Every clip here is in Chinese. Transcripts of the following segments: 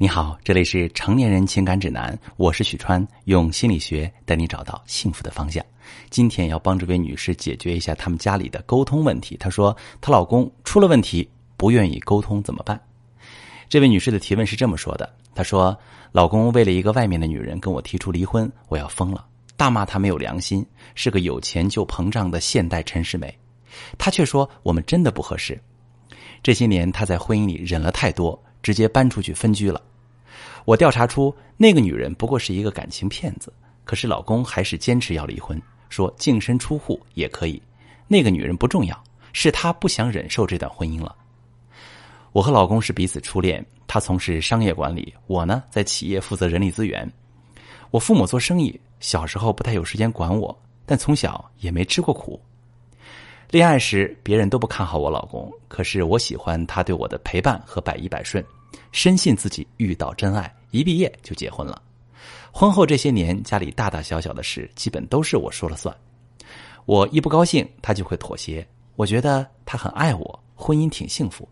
你好，这里是成年人情感指南，我是许川，用心理学带你找到幸福的方向。今天要帮这位女士解决一下他们家里的沟通问题。她说她老公出了问题，不愿意沟通，怎么办？这位女士的提问是这么说的：她说，老公为了一个外面的女人跟我提出离婚，我要疯了，大骂他没有良心，是个有钱就膨胀的现代陈世美。他却说我们真的不合适。这些年他在婚姻里忍了太多。直接搬出去分居了。我调查出那个女人不过是一个感情骗子，可是老公还是坚持要离婚，说净身出户也可以。那个女人不重要，是他不想忍受这段婚姻了。我和老公是彼此初恋，他从事商业管理，我呢在企业负责人力资源。我父母做生意，小时候不太有时间管我，但从小也没吃过苦。恋爱时，别人都不看好我老公，可是我喜欢他对我的陪伴和百依百顺，深信自己遇到真爱，一毕业就结婚了。婚后这些年，家里大大小小的事基本都是我说了算。我一不高兴，他就会妥协。我觉得他很爱我，婚姻挺幸福。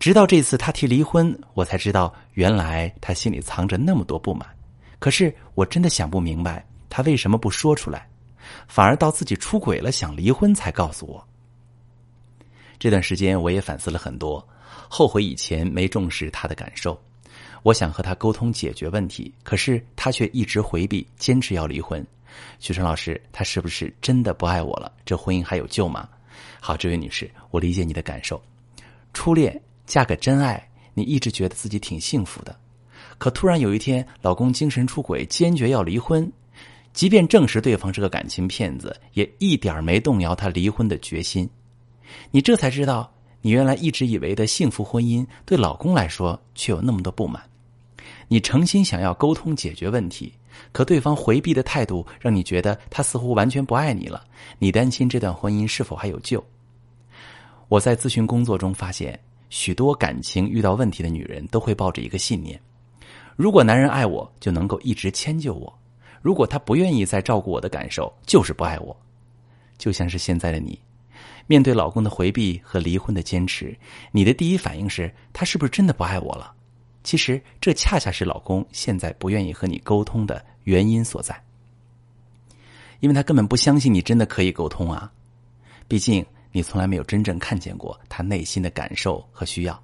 直到这次他提离婚，我才知道原来他心里藏着那么多不满。可是我真的想不明白，他为什么不说出来。反而到自己出轨了，想离婚才告诉我。这段时间我也反思了很多，后悔以前没重视他的感受。我想和他沟通解决问题，可是他却一直回避，坚持要离婚。许晨老师，他是不是真的不爱我了？这婚姻还有救吗？好，这位女士，我理解你的感受。初恋嫁个真爱，你一直觉得自己挺幸福的，可突然有一天，老公精神出轨，坚决要离婚。即便证实对方是个感情骗子，也一点没动摇他离婚的决心。你这才知道，你原来一直以为的幸福婚姻，对老公来说却有那么多不满。你诚心想要沟通解决问题，可对方回避的态度，让你觉得他似乎完全不爱你了。你担心这段婚姻是否还有救？我在咨询工作中发现，许多感情遇到问题的女人都会抱着一个信念：如果男人爱我，就能够一直迁就我。如果他不愿意再照顾我的感受，就是不爱我。就像是现在的你，面对老公的回避和离婚的坚持，你的第一反应是他是不是真的不爱我了？其实这恰恰是老公现在不愿意和你沟通的原因所在，因为他根本不相信你真的可以沟通啊。毕竟你从来没有真正看见过他内心的感受和需要。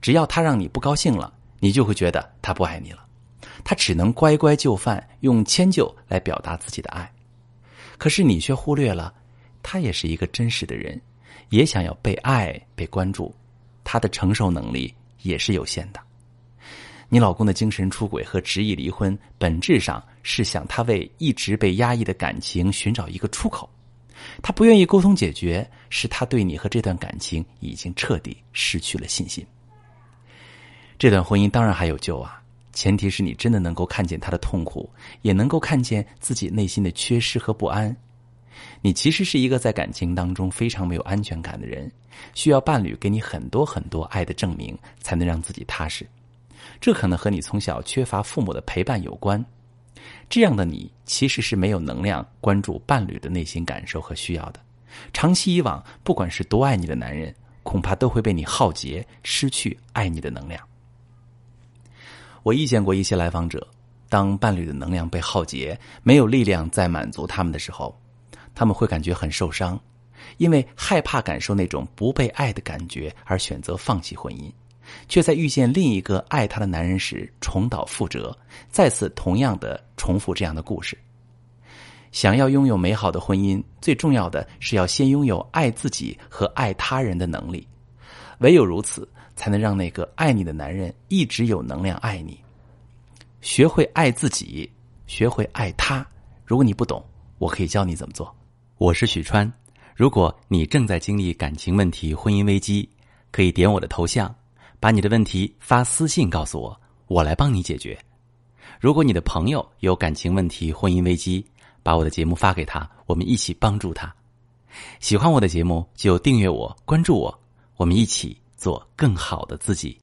只要他让你不高兴了，你就会觉得他不爱你了。他只能乖乖就范，用迁就来表达自己的爱，可是你却忽略了，他也是一个真实的人，也想要被爱、被关注，他的承受能力也是有限的。你老公的精神出轨和执意离婚，本质上是想他为一直被压抑的感情寻找一个出口，他不愿意沟通解决，是他对你和这段感情已经彻底失去了信心。这段婚姻当然还有救啊！前提是你真的能够看见他的痛苦，也能够看见自己内心的缺失和不安。你其实是一个在感情当中非常没有安全感的人，需要伴侣给你很多很多爱的证明，才能让自己踏实。这可能和你从小缺乏父母的陪伴有关。这样的你其实是没有能量关注伴侣的内心感受和需要的。长期以往，不管是多爱你的男人，恐怕都会被你耗竭，失去爱你的能量。我遇见过一些来访者，当伴侣的能量被耗竭，没有力量再满足他们的时候，他们会感觉很受伤，因为害怕感受那种不被爱的感觉而选择放弃婚姻，却在遇见另一个爱他的男人时重蹈覆辙，再次同样的重复这样的故事。想要拥有美好的婚姻，最重要的是要先拥有爱自己和爱他人的能力，唯有如此。才能让那个爱你的男人一直有能量爱你。学会爱自己，学会爱他。如果你不懂，我可以教你怎么做。我是许川。如果你正在经历感情问题、婚姻危机，可以点我的头像，把你的问题发私信告诉我，我来帮你解决。如果你的朋友有感情问题、婚姻危机，把我的节目发给他，我们一起帮助他。喜欢我的节目就订阅我、关注我，我们一起。做更好的自己。